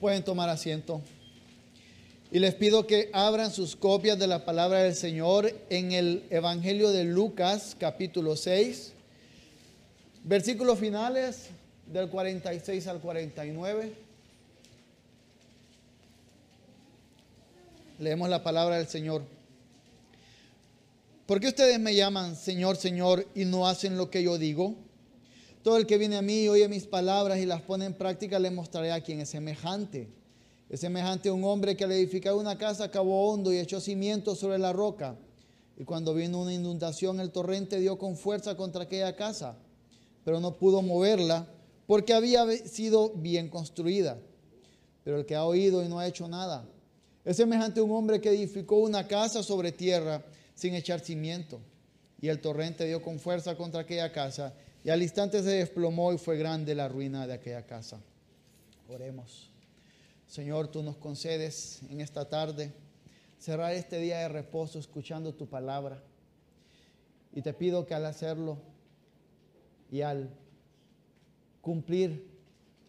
Pueden tomar asiento. Y les pido que abran sus copias de la palabra del Señor en el Evangelio de Lucas, capítulo 6, versículos finales del 46 al 49. Leemos la palabra del Señor. ¿Por qué ustedes me llaman Señor, Señor y no hacen lo que yo digo? Todo el que viene a mí y oye mis palabras y las pone en práctica, le mostraré a quien es semejante es semejante a un hombre que al edificar una casa cavó hondo y echó cimientos sobre la roca. Y cuando vino una inundación, el torrente dio con fuerza contra aquella casa, pero no pudo moverla porque había sido bien construida. Pero el que ha oído y no ha hecho nada, es semejante a un hombre que edificó una casa sobre tierra sin echar cimiento. Y el torrente dio con fuerza contra aquella casa, y al instante se desplomó y fue grande la ruina de aquella casa. Oremos. Señor, tú nos concedes en esta tarde cerrar este día de reposo escuchando tu palabra. Y te pido que al hacerlo y al cumplir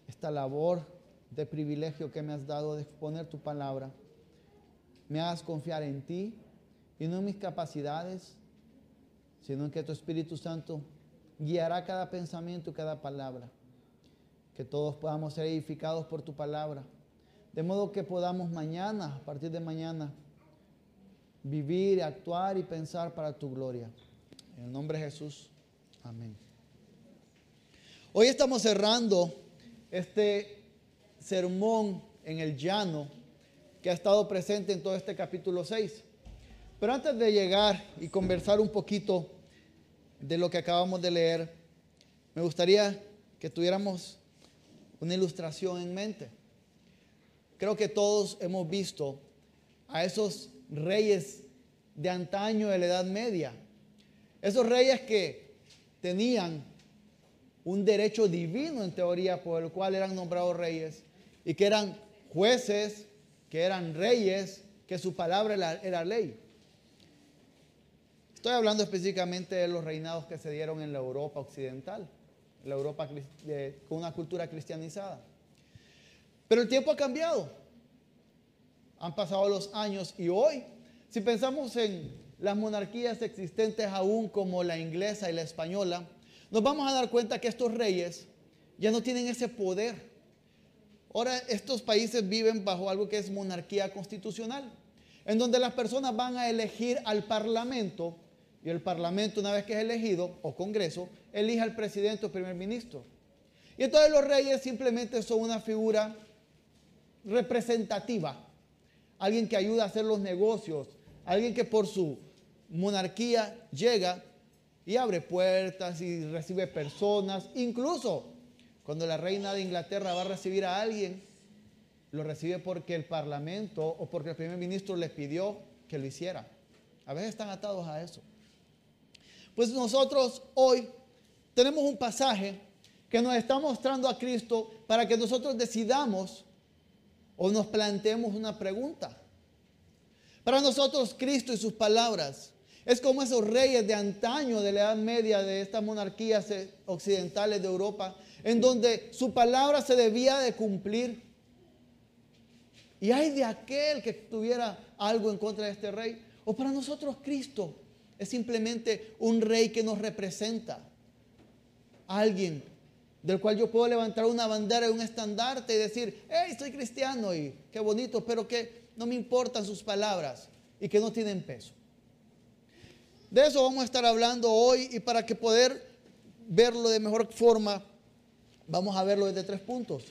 esta labor de privilegio que me has dado de exponer tu palabra, me hagas confiar en ti y no en mis capacidades, sino en que tu Espíritu Santo guiará cada pensamiento y cada palabra. Que todos podamos ser edificados por tu palabra de modo que podamos mañana, a partir de mañana, vivir, actuar y pensar para tu gloria. En el nombre de Jesús. Amén. Hoy estamos cerrando este sermón en el llano que ha estado presente en todo este capítulo 6. Pero antes de llegar y conversar un poquito de lo que acabamos de leer, me gustaría que tuviéramos una ilustración en mente. Creo que todos hemos visto a esos reyes de antaño de la Edad Media. Esos reyes que tenían un derecho divino en teoría por el cual eran nombrados reyes y que eran jueces, que eran reyes, que su palabra era, ley. Estoy hablando específicamente de los reinados que se dieron en la Europa occidental, la Europa con una cultura cristianizada. Pero el tiempo ha cambiado. Han pasado los años y hoy, si pensamos en las monarquías existentes aún como la inglesa y la española, nos vamos a dar cuenta que estos reyes ya no tienen ese poder. Ahora estos países viven bajo algo que es monarquía constitucional, en donde las personas van a elegir al parlamento y el parlamento una vez que es elegido, o congreso, elige al presidente o primer ministro. Y entonces los reyes simplemente son una figura representativa, alguien que ayuda a hacer los negocios, alguien que por su monarquía llega y abre puertas y recibe personas, incluso cuando la reina de Inglaterra va a recibir a alguien, lo recibe porque el parlamento o porque el primer ministro les pidió que lo hiciera. A veces están atados a eso. Pues nosotros hoy tenemos un pasaje que nos está mostrando a Cristo para que nosotros decidamos o nos planteemos una pregunta. Para nosotros Cristo y sus palabras es como esos reyes de antaño de la Edad Media de estas monarquías occidentales de Europa, en donde su palabra se debía de cumplir. Y hay de aquel que tuviera algo en contra de este rey. O para nosotros Cristo es simplemente un rey que nos representa. Alguien del cual yo puedo levantar una bandera y un estandarte y decir, hey, soy cristiano y qué bonito, pero que no me importan sus palabras y que no tienen peso. De eso vamos a estar hablando hoy y para que poder verlo de mejor forma, vamos a verlo desde tres puntos.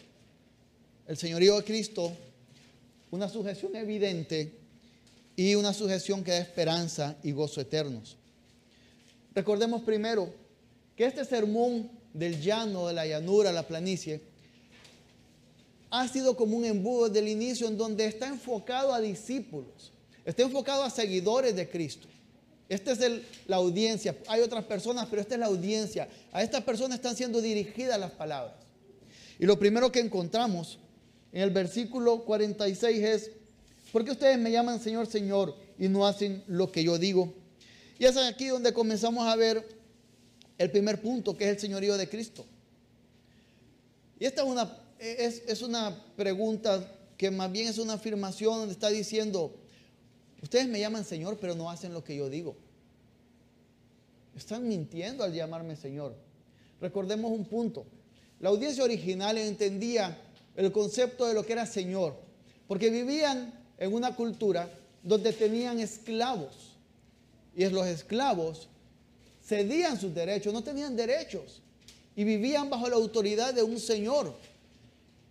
El señorío de Cristo, una sujeción evidente y una sujeción que da esperanza y gozo eternos. Recordemos primero que este sermón del llano, de la llanura, la planicie, ha sido como un embudo desde el inicio en donde está enfocado a discípulos, está enfocado a seguidores de Cristo. Esta es la audiencia. Hay otras personas, pero esta es la audiencia. A estas personas están siendo dirigidas las palabras. Y lo primero que encontramos en el versículo 46 es, ¿por qué ustedes me llaman Señor, Señor y no hacen lo que yo digo? Y es aquí donde comenzamos a ver el primer punto, que es el señorío de Cristo. Y esta es una es, es una pregunta que más bien es una afirmación donde está diciendo, ustedes me llaman Señor, pero no hacen lo que yo digo. Están mintiendo al llamarme Señor. Recordemos un punto. La audiencia original entendía el concepto de lo que era Señor, porque vivían en una cultura donde tenían esclavos. Y los esclavos cedían sus derechos, no tenían derechos. Y vivían bajo la autoridad de un Señor.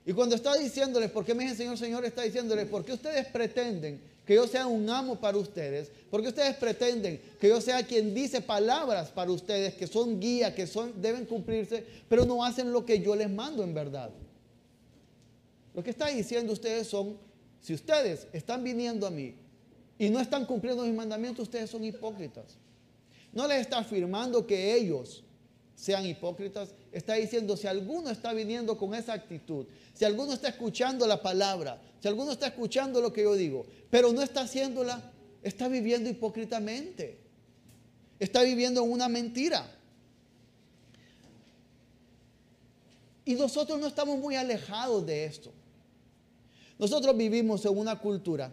Y cuando está diciéndoles, ¿por qué me dicen Señor, Señor? Está diciéndoles, ¿por qué ustedes pretenden que yo sea un amo para ustedes? ¿Por qué ustedes pretenden que yo sea quien dice palabras para ustedes que son guía, que son, deben cumplirse, pero no hacen lo que yo les mando en verdad? Lo que está diciendo ustedes son, si ustedes están viniendo a mí y no están cumpliendo mis mandamientos, ustedes son hipócritas. No les está afirmando que ellos sean hipócritas, está diciendo, si alguno está viniendo con esa actitud, si alguno está escuchando la palabra, si alguno está escuchando lo que yo digo, pero no está haciéndola, está viviendo hipócritamente. Está viviendo en una mentira. Y nosotros no estamos muy alejados de esto. Nosotros vivimos en una cultura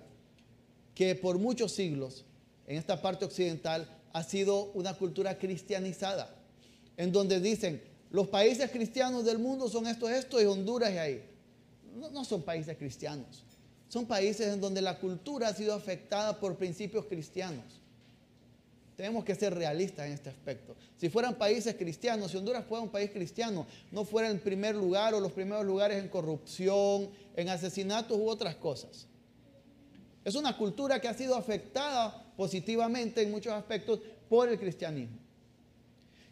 que por muchos siglos en esta parte occidental ha sido una cultura cristianizada, en donde dicen, los países cristianos del mundo son esto, esto y Honduras y ahí. No, no son países cristianos, son países en donde la cultura ha sido afectada por principios cristianos. Tenemos que ser realistas en este aspecto. Si fueran países cristianos, si Honduras fuera un país cristiano, no fuera el primer lugar o los primeros lugares en corrupción, en asesinatos u otras cosas. Es una cultura que ha sido afectada positivamente en muchos aspectos por el cristianismo.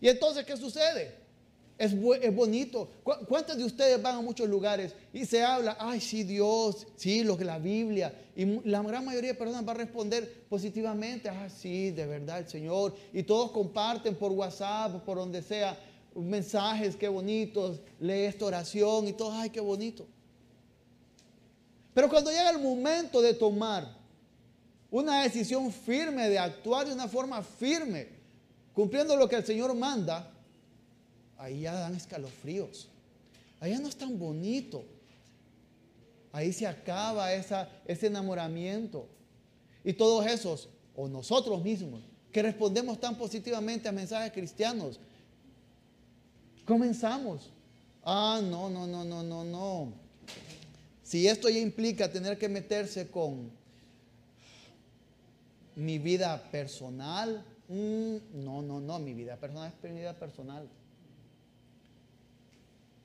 Y entonces, ¿qué sucede? Es, bonito. ¿Cuántos de ustedes van a muchos lugares y se habla, ay, sí, Dios, sí, lo que la Biblia? Y la gran mayoría de personas va a responder positivamente, ah, sí, de verdad, el Señor. Y todos comparten por WhatsApp, por donde sea, mensajes, qué bonitos, lee esta oración y todo, ay, qué bonito. Pero cuando llega el momento de tomar una decisión firme, de actuar de una forma firme, cumpliendo lo que el Señor manda, ahí ya dan escalofríos. Ahí ya no es tan bonito. Ahí se acaba ese enamoramiento. Y todos esos, o nosotros mismos, que respondemos tan positivamente a mensajes cristianos, comenzamos. Ah, no, no, no, no, no, no. Si esto ya implica tener que meterse con mi vida personal, mm, no, no, no, mi vida personal es mi vida personal.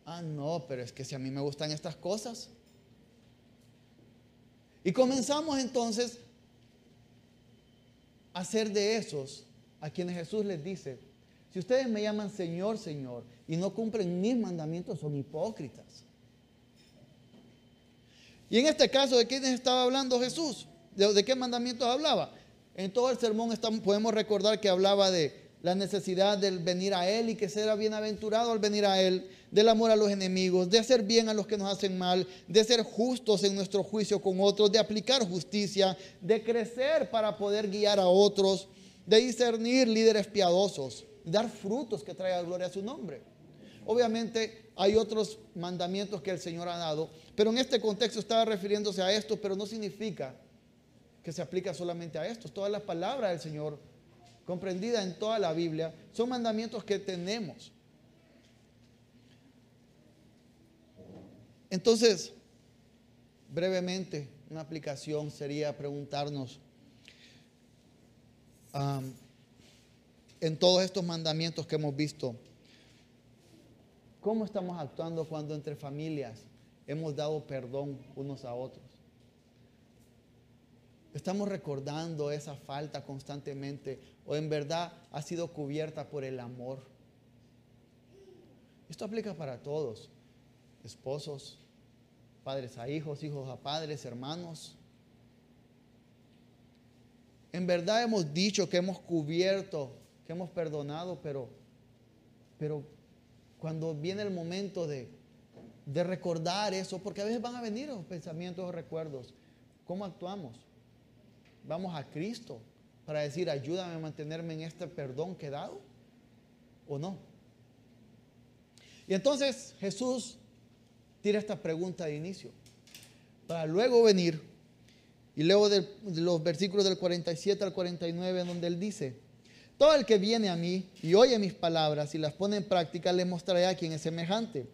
Ah, no, pero es que si a mí me gustan estas cosas. Y comenzamos entonces a ser de esos a quienes Jesús les dice, si ustedes me llaman Señor, Señor, y no cumplen mis mandamientos, son hipócritas. Y en este caso, ¿de quiénes estaba hablando Jesús? ¿De, qué mandamientos hablaba? En todo el sermón podemos recordar que hablaba de la necesidad del venir a Él y que será bienaventurado al venir a Él, del amor a los enemigos, de hacer bien a los que nos hacen mal, de ser justos en nuestro juicio con otros, de aplicar justicia, de crecer para poder guiar a otros, de discernir líderes piadosos, dar frutos que traigan gloria a su nombre. Obviamente hay otros mandamientos que el Señor ha dado, pero en este contexto estaba refiriéndose a esto, pero no significa que se aplica solamente a esto. Todas las palabras del Señor, comprendidas en toda la Biblia, son mandamientos que tenemos. Entonces, brevemente, una aplicación sería preguntarnos en todos estos mandamientos que hemos visto, ¿Cómo estamos actuando cuando entre familias hemos dado perdón unos a otros? Estamos recordando esa falta constantemente o en verdad ha sido cubierta por el amor. Esto aplica para todos, esposos, padres a hijos, hijos a padres, hermanos. En verdad hemos dicho que hemos cubierto, que hemos perdonado, pero, pero cuando viene el momento de, recordar eso, porque a veces van a venir los pensamientos o recuerdos, ¿cómo actuamos? Vamos a Cristo para decir, ayúdame a mantenerme en este perdón que he dado, o no. Y entonces Jesús tira esta pregunta de inicio. Para luego venir, y leo de los versículos del 47 al 49, donde él dice, todo el que viene a mí y oye mis palabras y las pone en práctica, le mostraré a quien es semejante.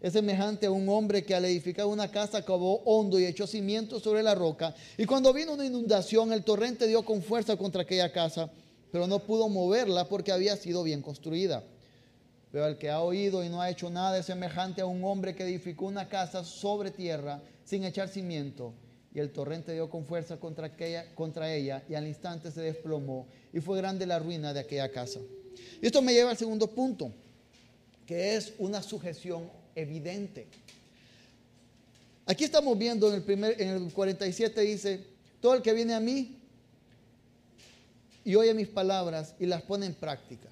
Es semejante a un hombre que al edificar una casa cavó hondo y echó cimientos sobre la roca. Y cuando vino una inundación, el torrente dio con fuerza contra aquella casa, pero no pudo moverla porque había sido bien construida. Pero el que ha oído y no ha hecho nada es semejante a un hombre que edificó una casa sobre tierra sin echar cimiento. Y el torrente dio con fuerza contra, aquella, contra ella y al instante se desplomó y fue grande la ruina de aquella casa. Y esto me lleva al segundo punto, que es una sujeción evidente. Aquí estamos viendo en el, primer, en el 47 dice, todo el que viene a mí y oye mis palabras y las pone en práctica.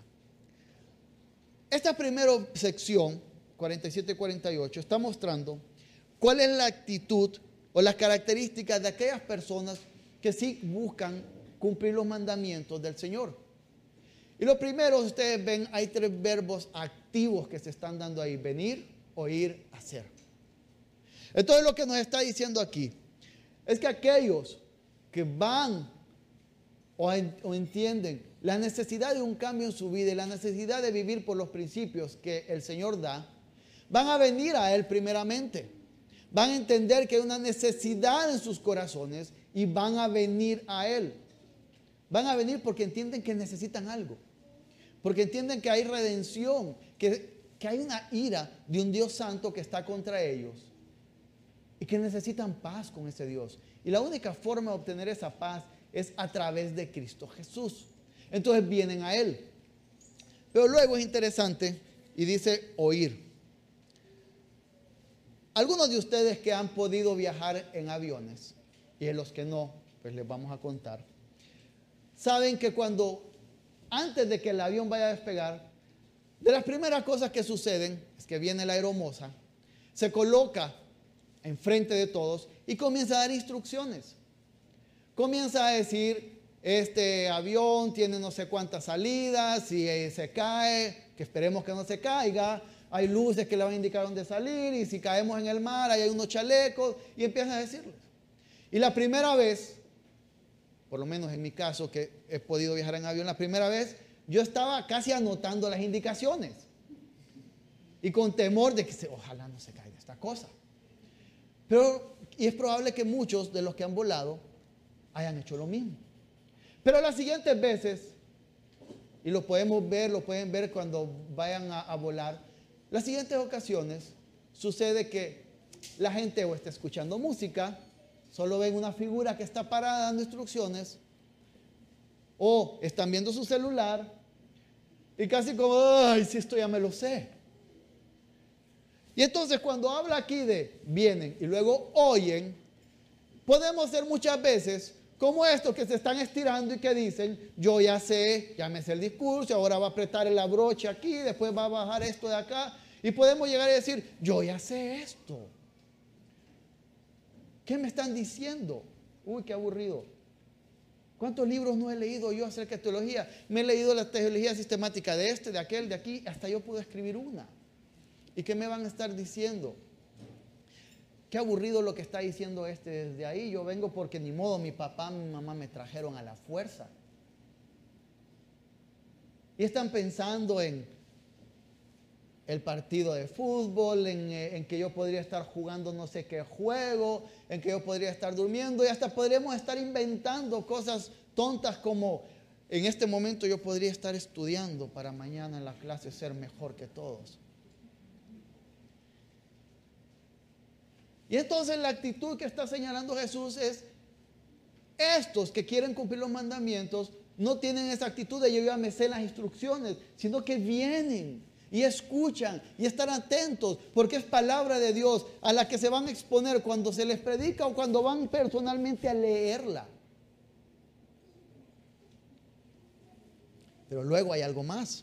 Esta primera sección, 47-48, está mostrando cuál es la actitud o las características de aquellas personas que sí buscan cumplir los mandamientos del Señor. Y lo primero, ustedes ven, hay tres verbos activos que se están dando ahí, venir, oír, hacer. Entonces lo que nos está diciendo aquí es que aquellos que van o, entienden la necesidad de un cambio en su vida y la necesidad de vivir por los principios que el Señor da, van a venir a Él primeramente. Van a entender que hay una necesidad en sus corazones y van a venir a Él. Van a venir porque entienden que necesitan algo. Porque entienden que hay redención, que, que hay una ira de un Dios santo que está contra ellos. Y que necesitan paz con ese Dios. Y la única forma de obtener esa paz es a través de Cristo Jesús. Entonces vienen a Él. Pero luego es interesante y dice oír. Algunos de ustedes que han podido viajar en aviones y en los que no, pues les vamos a contar, saben que cuando, antes de que el avión vaya a despegar, de las primeras cosas que suceden es que viene la aeromoza, se coloca enfrente de todos y comienza a dar instrucciones. Comienza a decir, este avión tiene no sé cuántas salidas, si se cae, que esperemos que no se caiga, hay luces que le van a indicar dónde salir, y si caemos en el mar, hay unos chalecos, y empiezan a decirles. Y la primera vez, por lo menos en mi caso, que he podido viajar en avión, la primera vez, yo estaba casi anotando las indicaciones. Y con temor de que ojalá no se caiga esta cosa. Pero, y es probable que muchos de los que han volado hayan hecho lo mismo. Pero las siguientes veces, y lo podemos ver, lo pueden ver cuando vayan a, volar, las siguientes ocasiones sucede que la gente o está escuchando música, solo ven una figura que está parada dando instrucciones, o están viendo su celular y casi como, ay, si esto ya me lo sé. Y entonces cuando habla aquí de vienen y luego oyen, podemos ser muchas veces como estos que se están estirando y que dicen, yo ya sé, ya me sé el discurso, ahora va a apretar la brocha aquí, después va a bajar esto de acá. Y podemos llegar a decir, yo ya sé esto. ¿Qué me están diciendo? Uy, qué aburrido. ¿Cuántos libros no he leído yo acerca de teología? Me he leído la teología sistemática de este, de aquel, de aquí, hasta yo puedo escribir una. ¿Y qué me van a estar diciendo? Qué aburrido lo que está diciendo este desde ahí. Yo vengo porque ni modo, mi papá, mi mamá me trajeron a la fuerza. Y están pensando en el partido de fútbol, en, eh, en, que yo podría estar jugando no sé qué juego, en que yo podría estar durmiendo y hasta podríamos estar inventando cosas tontas como en este momento yo podría estar estudiando para mañana en la clase ser mejor que todos. Y entonces la actitud que está señalando Jesús es, estos que quieren cumplir los mandamientos no tienen esa actitud de yo ya me sé las instrucciones, sino que vienen y escuchan y están atentos porque es palabra de Dios a la que se van a exponer cuando se les predica o cuando van personalmente a leerla. Pero luego hay algo más.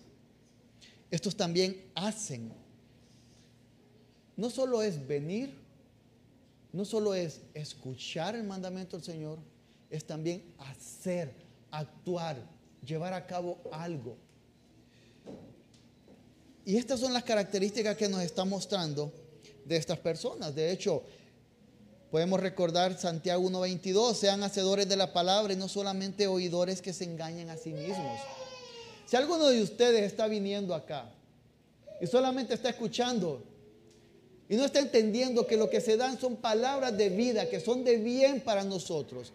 Estos también hacen. No solo es venir, no solo es escuchar el mandamiento del Señor, es también hacer, actuar, llevar a cabo algo. Y estas son las características que nos está mostrando de estas personas. De hecho, podemos recordar Santiago 1.22, sean hacedores de la palabra y no solamente oidores que se engañan a sí mismos. Si alguno de ustedes está viniendo acá y solamente está escuchando y no está entendiendo que lo que se dan son palabras de vida, que son de bien para nosotros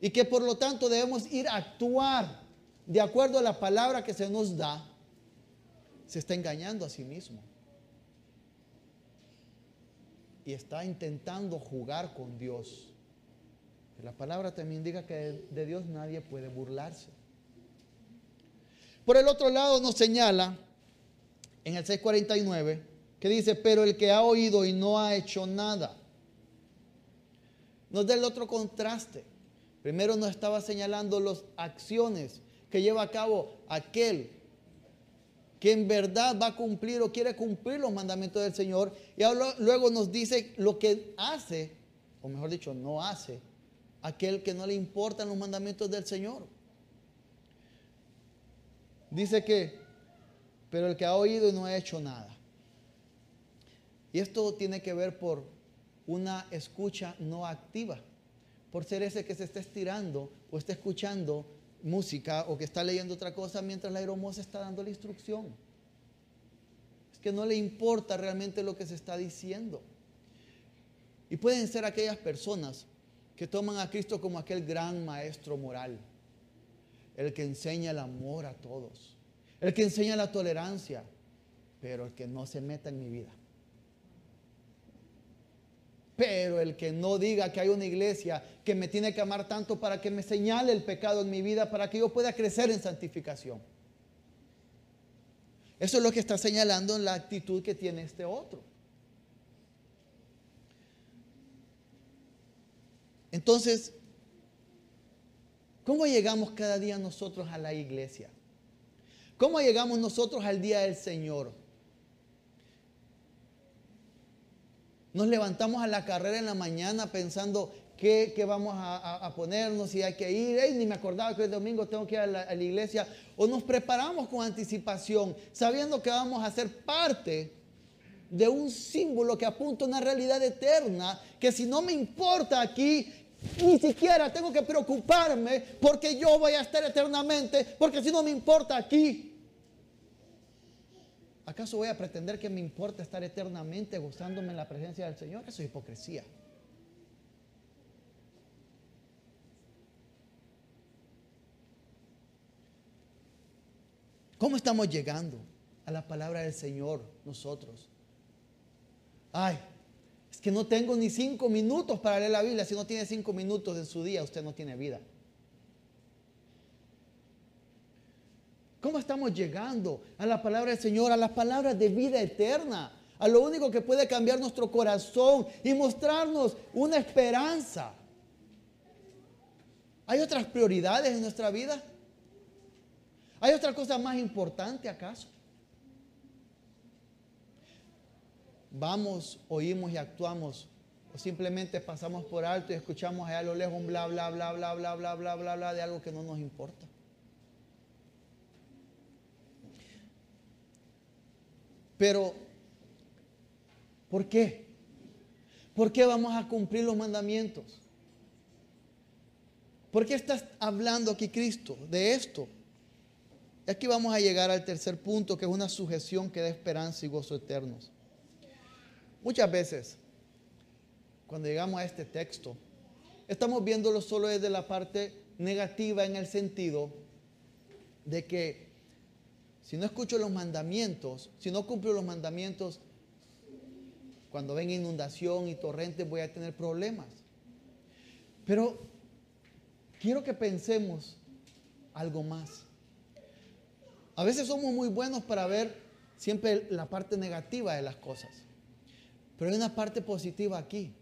y que por lo tanto debemos ir a actuar de acuerdo a la palabra que se nos da, se está engañando a sí mismo. Y está intentando jugar con Dios. La palabra también diga que de Dios nadie puede burlarse. Por el otro lado nos señala en el 649 que dice, pero el que ha oído y no ha hecho nada. Nos da el otro contraste. Primero nos estaba señalando las acciones que lleva a cabo aquel que en verdad va a cumplir o quiere cumplir los mandamientos del Señor. Y luego nos dice lo que hace, o mejor dicho, no hace, aquel que no le importan los mandamientos del Señor. Dice que, pero el que ha oído y no ha hecho nada. Y esto tiene que ver por una escucha no activa, por ser ese que se está estirando o está escuchando música o que está leyendo otra cosa mientras la aeromoza está dando la instrucción. Es que no le importa realmente lo que se está diciendo. Y pueden ser aquellas personas que toman a Cristo como aquel gran maestro moral, el que enseña el amor a todos, el que enseña la tolerancia, pero el que no se meta en mi vida. Pero el que no diga que hay una iglesia que me tiene que amar tanto para que me señale el pecado en mi vida, para que yo pueda crecer en santificación. Eso es lo que está señalando en la actitud que tiene este otro. Entonces, ¿cómo llegamos cada día nosotros a la iglesia? ¿Cómo llegamos nosotros al día del Señor? Nos levantamos a la carrera en la mañana pensando qué, vamos a, ponernos, si hay que ir. ni me acordaba que el domingo tengo que ir a la, a la iglesia. O nos preparamos con anticipación, sabiendo que vamos a ser parte de un símbolo que apunta a una realidad eterna, que si no me importa aquí, ni siquiera tengo que preocuparme porque yo voy a estar eternamente, porque si no me importa aquí, ¿Acaso voy a pretender que me importa estar eternamente gozándome en la presencia del Señor? Eso es hipocresía. ¿Cómo estamos llegando a la palabra del Señor nosotros? Ay, es que no tengo ni cinco minutos para leer la Biblia. Si no tiene cinco minutos en su día, usted no tiene vida. ¿Cómo estamos llegando a la palabra del Señor, a las palabras de vida eterna? A lo único que puede cambiar nuestro corazón y mostrarnos una esperanza. ¿Hay otras prioridades en nuestra vida? ¿Hay otra cosa más importante acaso? Vamos, oímos y actuamos o simplemente pasamos por alto y escuchamos allá a lo lejos un bla bla bla bla bla bla bla bla bla de algo que no nos importa. Pero, ¿por qué? ¿Por qué vamos a cumplir los mandamientos? ¿Por qué estás hablando aquí Cristo de esto? Aquí vamos a llegar al tercer punto, que es una sujeción que da esperanza y gozo eternos. Muchas veces, cuando llegamos a este texto, estamos viéndolo solo desde la parte negativa en el sentido de que si no escucho los mandamientos, si no cumplo los mandamientos, cuando venga inundación y torrente voy a tener problemas. Pero quiero que pensemos algo más. A veces somos muy buenos para ver siempre la parte negativa de las cosas. Pero hay una parte positiva aquí.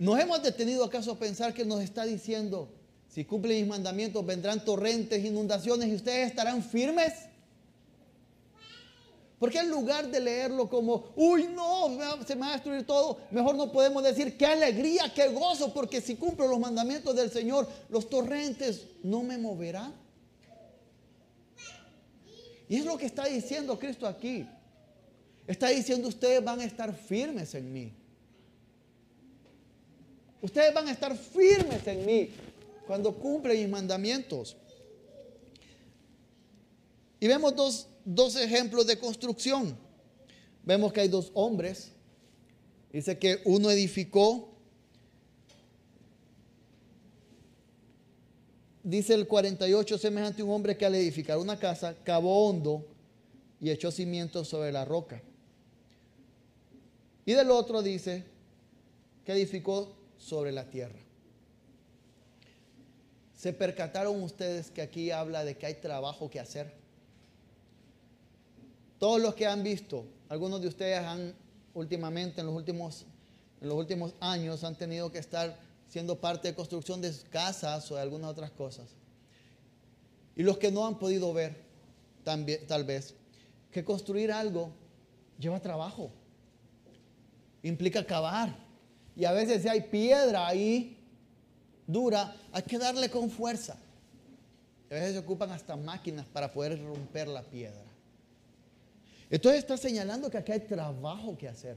¿Nos hemos detenido acaso a pensar que nos está diciendo, si cumplen mis mandamientos, vendrán torrentes, inundaciones y ustedes estarán firmes. Porque en lugar de leerlo como, uy, no, se me va a destruir todo, mejor no podemos decir qué alegría, qué gozo, porque si cumplo los mandamientos del Señor, los torrentes no me moverán. Y es lo que está diciendo Cristo aquí. Está diciendo ustedes van a estar firmes en mí. Ustedes van a estar firmes en mí cuando cumplen mis mandamientos. Y vemos dos, dos ejemplos de construcción. Vemos que hay dos hombres. Dice que uno edificó. Dice el 48, semejante a un hombre que al edificar una casa, cavó hondo y echó cimientos sobre la roca. Y del otro dice que edificó sobre la tierra. ¿Se percataron ustedes que aquí habla de que hay trabajo que hacer? Todos los que han visto, algunos de ustedes han últimamente, en los últimos, en los últimos años, han tenido que estar siendo parte de construcción de casas o de algunas otras cosas. Y los que no han podido ver, también, tal vez, que construir algo lleva trabajo, implica cavar. Y a veces si hay piedra ahí dura, hay que darle con fuerza. A veces se ocupan hasta máquinas para poder romper la piedra. Entonces está señalando que aquí hay trabajo que hacer.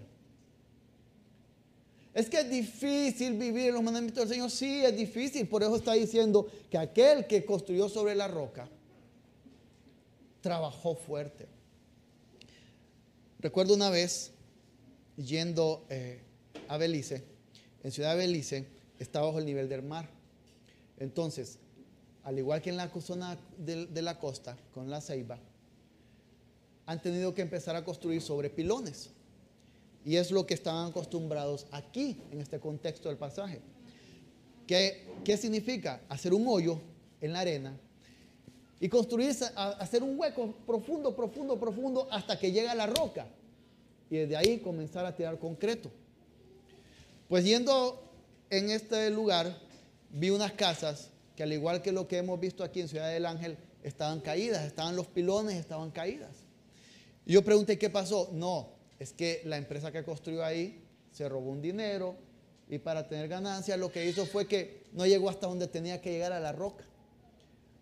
Es que es difícil vivir los mandamientos del Señor. Sí, es difícil. Por eso está diciendo que aquel que construyó sobre la roca trabajó fuerte. Recuerdo una vez yendo eh, a Belice, en Ciudad de Belice, está bajo el nivel del mar. Entonces, al igual que en la zona de, la costa, con la ceiba, han tenido que empezar a construir sobre pilones. Y es lo que estaban acostumbrados aquí, en este contexto del pasaje. ¿Qué, qué significa? Hacer un hoyo en la arena y construir, hacer un hueco profundo, profundo, profundo hasta que llega la roca. Y desde ahí comenzar a tirar concreto. Pues yendo en este lugar, vi unas casas que al igual que lo que hemos visto aquí en Ciudad del Ángel, estaban caídas, estaban los pilones, estaban caídas. Y yo pregunté, ¿qué pasó? No, es que la empresa que construyó ahí se robó un dinero y para tener ganancias lo que hizo fue que no llegó hasta donde tenía que llegar a la roca.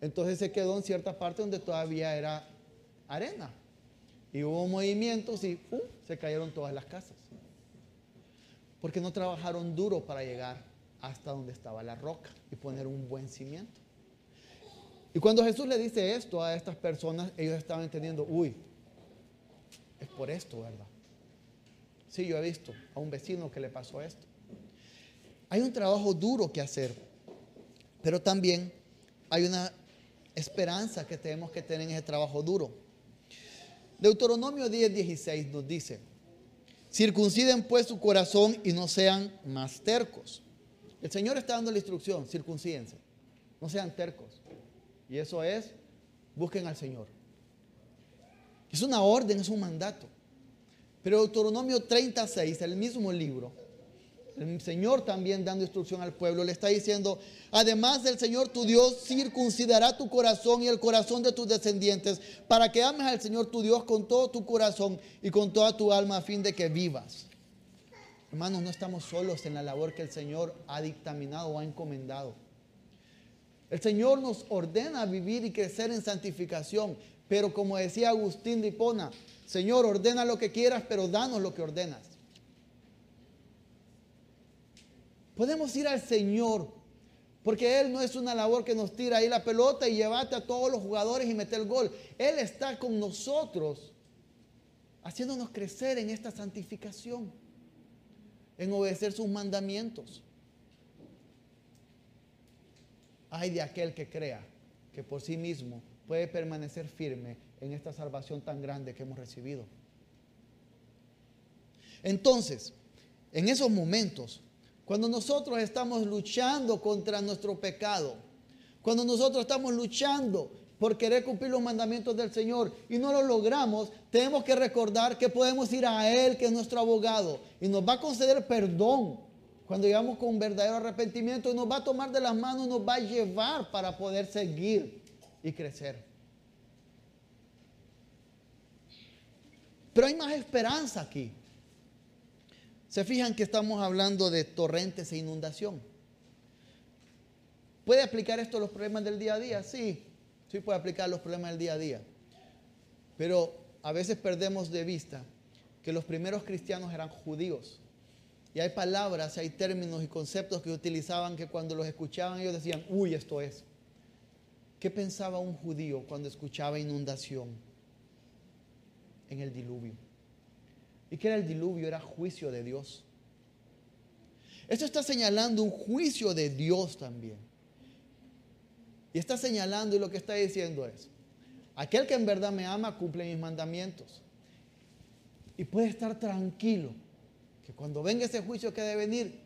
Entonces se quedó en cierta parte donde todavía era arena. Y hubo movimientos y se cayeron todas las casas. Porque no trabajaron duro para llegar hasta donde estaba la roca y poner un buen cimiento. Y cuando Jesús le dice esto a estas personas, ellos estaban entendiendo, uy, es por esto, ¿verdad? Sí, yo he visto a un vecino que le pasó esto. Hay un trabajo duro que hacer, pero también hay una esperanza que tenemos que tener en ese trabajo duro. Deuteronomio 10, 16 nos dice, circunciden pues su corazón y no sean más tercos. El Señor está dando la instrucción, circuncídense, no sean tercos. Y eso es, busquen al Señor. Es una orden, es un mandato. Pero Deuteronomio 36, el mismo libro, el Señor también dando instrucción al pueblo, le está diciendo, además del Señor tu Dios circuncidará tu corazón y el corazón de tus descendientes, para que ames al Señor tu Dios con todo tu corazón y con toda tu alma a fin de que vivas. Hermanos, no estamos solos en la labor que el Señor ha dictaminado o ha encomendado. El Señor nos ordena vivir y crecer en santificación. Pero como decía Agustín de Hipona, Señor, ordena lo que quieras, pero danos lo que ordenas. Podemos ir al Señor, porque Él no es una labor que nos tira ahí la pelota y llevate a todos los jugadores y mete el gol. Él está con nosotros, haciéndonos crecer en esta santificación, en obedecer sus mandamientos. Hay de aquel que crea que por sí mismo puede permanecer firme en esta salvación tan grande que hemos recibido. Entonces, en esos momentos, cuando nosotros estamos luchando contra nuestro pecado, cuando nosotros estamos luchando por querer cumplir los mandamientos del Señor y no lo logramos, tenemos que recordar que podemos ir a Él, que es nuestro abogado, y nos va a conceder perdón cuando llegamos con verdadero arrepentimiento y nos va a tomar de las manos, nos va a llevar para poder seguir y crecer. Pero hay más esperanza aquí. Se fijan que estamos hablando de torrentes e inundación. ¿Puede aplicar esto a los problemas del día a día? Sí, sí puede aplicar los problemas del día a día. Pero a veces perdemos de vista que los primeros cristianos eran judíos. Y hay palabras, hay términos y conceptos que utilizaban que cuando los escuchaban ellos decían, uy, esto es. ¿Qué pensaba un judío cuando escuchaba inundación en el diluvio? ¿Y qué era el diluvio? Era juicio de Dios. Esto está señalando un juicio de Dios también. Y está señalando y lo que está diciendo es, aquel que en verdad me ama cumple mis mandamientos. Y puede estar tranquilo que cuando venga ese juicio que debe venir,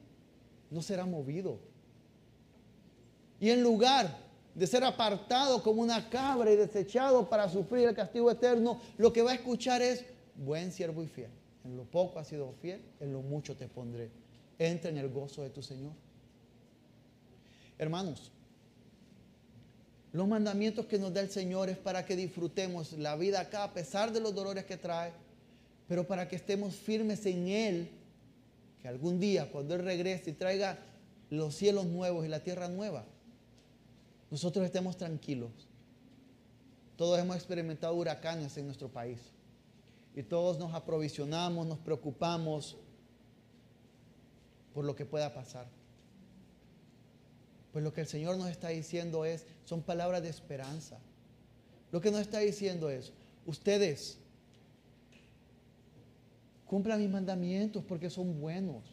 no será movido. Y en lugar de ser apartado como una cabra y desechado para sufrir el castigo eterno, lo que va a escuchar es, buen siervo y fiel. En lo poco has sido fiel, en lo mucho te pondré. Entra en el gozo de tu Señor. Hermanos, los mandamientos que nos da el Señor es para que disfrutemos la vida acá a pesar de los dolores que trae, pero para que estemos firmes en Él que algún día cuando Él regrese y traiga los cielos nuevos y la tierra nueva, nosotros estemos tranquilos. Todos hemos experimentado huracanes en nuestro país y todos nos aprovisionamos, nos preocupamos por lo que pueda pasar. Pues lo que el Señor nos está diciendo es, son palabras de esperanza. Lo que nos está diciendo es, ustedes Cumplan mis mandamientos porque son buenos.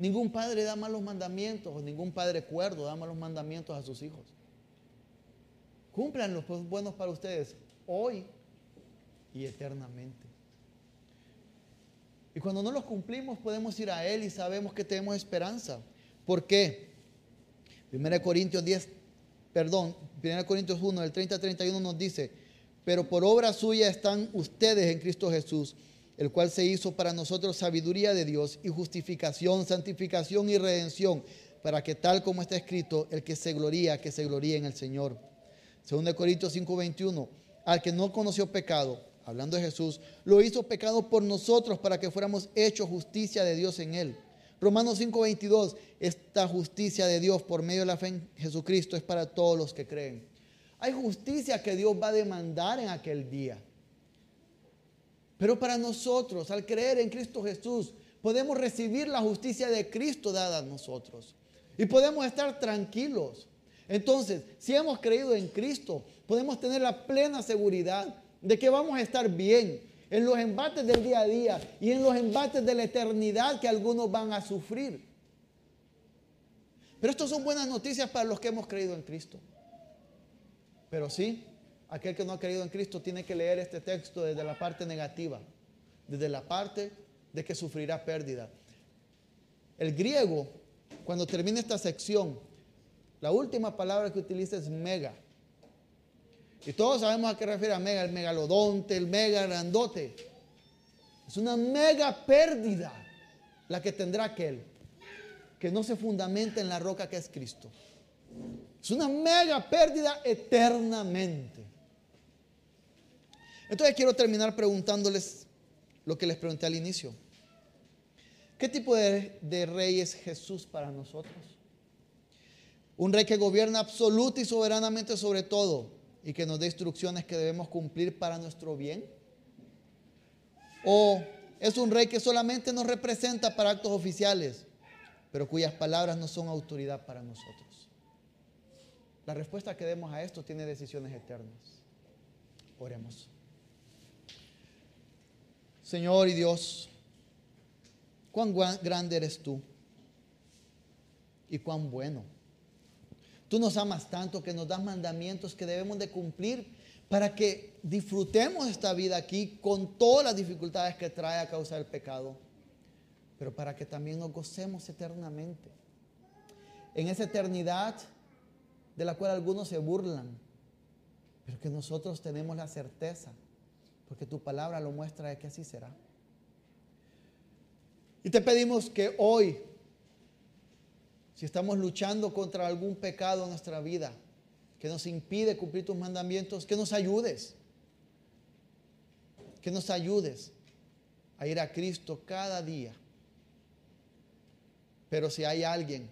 Ningún padre da malos mandamientos o ningún padre cuerdo da malos mandamientos a sus hijos. Cumplan los buenos para ustedes hoy y eternamente. Y cuando no los cumplimos podemos ir a Él y sabemos que tenemos esperanza. ¿Por qué? 1 Corintios 10, perdón, 1 Corintios 1, del 30 al 31 nos dice, pero por obra suya están ustedes en Cristo Jesús el cual se hizo para nosotros sabiduría de Dios y justificación, santificación y redención, para que tal como está escrito, el que se gloría, que se gloríe en el Señor. Según de Corintios 5:21, al que no conoció pecado, hablando de Jesús, lo hizo pecado por nosotros para que fuéramos hechos justicia de Dios en él. Romanos 5:22, esta justicia de Dios por medio de la fe en Jesucristo es para todos los que creen. Hay justicia que Dios va a demandar en aquel día. Pero para nosotros, al creer en Cristo Jesús, podemos recibir la justicia de Cristo dada a nosotros. Y podemos estar tranquilos. Entonces, si hemos creído en Cristo, podemos tener la plena seguridad de que vamos a estar bien en los embates del día a día y en los embates de la eternidad que algunos van a sufrir. Pero estas son buenas noticias para los que hemos creído en Cristo. Pero sí, aquel que no ha creído en Cristo tiene que leer este texto desde la parte negativa, desde la parte de que sufrirá pérdida. El griego, cuando termina esta sección, la última palabra que utiliza es mega. Y todos sabemos a qué refiere a mega, el megalodonte, el mega grandote. Es una mega pérdida la que tendrá aquel que no se fundamenta en la roca que es Cristo. Es una mega pérdida eternamente. Entonces quiero terminar preguntándoles lo que les pregunté al inicio. ¿Qué tipo de, rey es Jesús para nosotros? Un rey que gobierna absoluta y soberanamente sobre todo y que nos dé instrucciones que debemos cumplir para nuestro bien. ¿O es un rey que solamente nos representa para actos oficiales, pero cuyas palabras no son autoridad para nosotros? La respuesta que demos a esto tiene decisiones eternas. Oremos. Señor y Dios, cuán grande eres tú y cuán bueno. Tú nos amas tanto que nos das mandamientos que debemos de cumplir para que disfrutemos esta vida aquí con todas las dificultades que trae a causa del pecado, pero para que también nos gocemos eternamente. En esa eternidad de la cual algunos se burlan, pero que nosotros tenemos la certeza porque tu palabra lo muestra de que así será. Y te pedimos que hoy, si estamos luchando contra algún pecado en nuestra vida, que nos impide cumplir tus mandamientos, que nos ayudes. Que nos ayudes a ir a Cristo cada día. Pero si hay alguien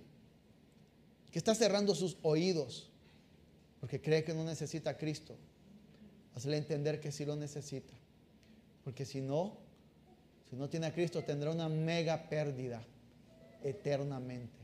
que está cerrando sus oídos porque cree que no necesita a Cristo, Hazle entender que sí lo necesita. Porque si no, Si no tiene a Cristo, tendrá una mega pérdida eternamente.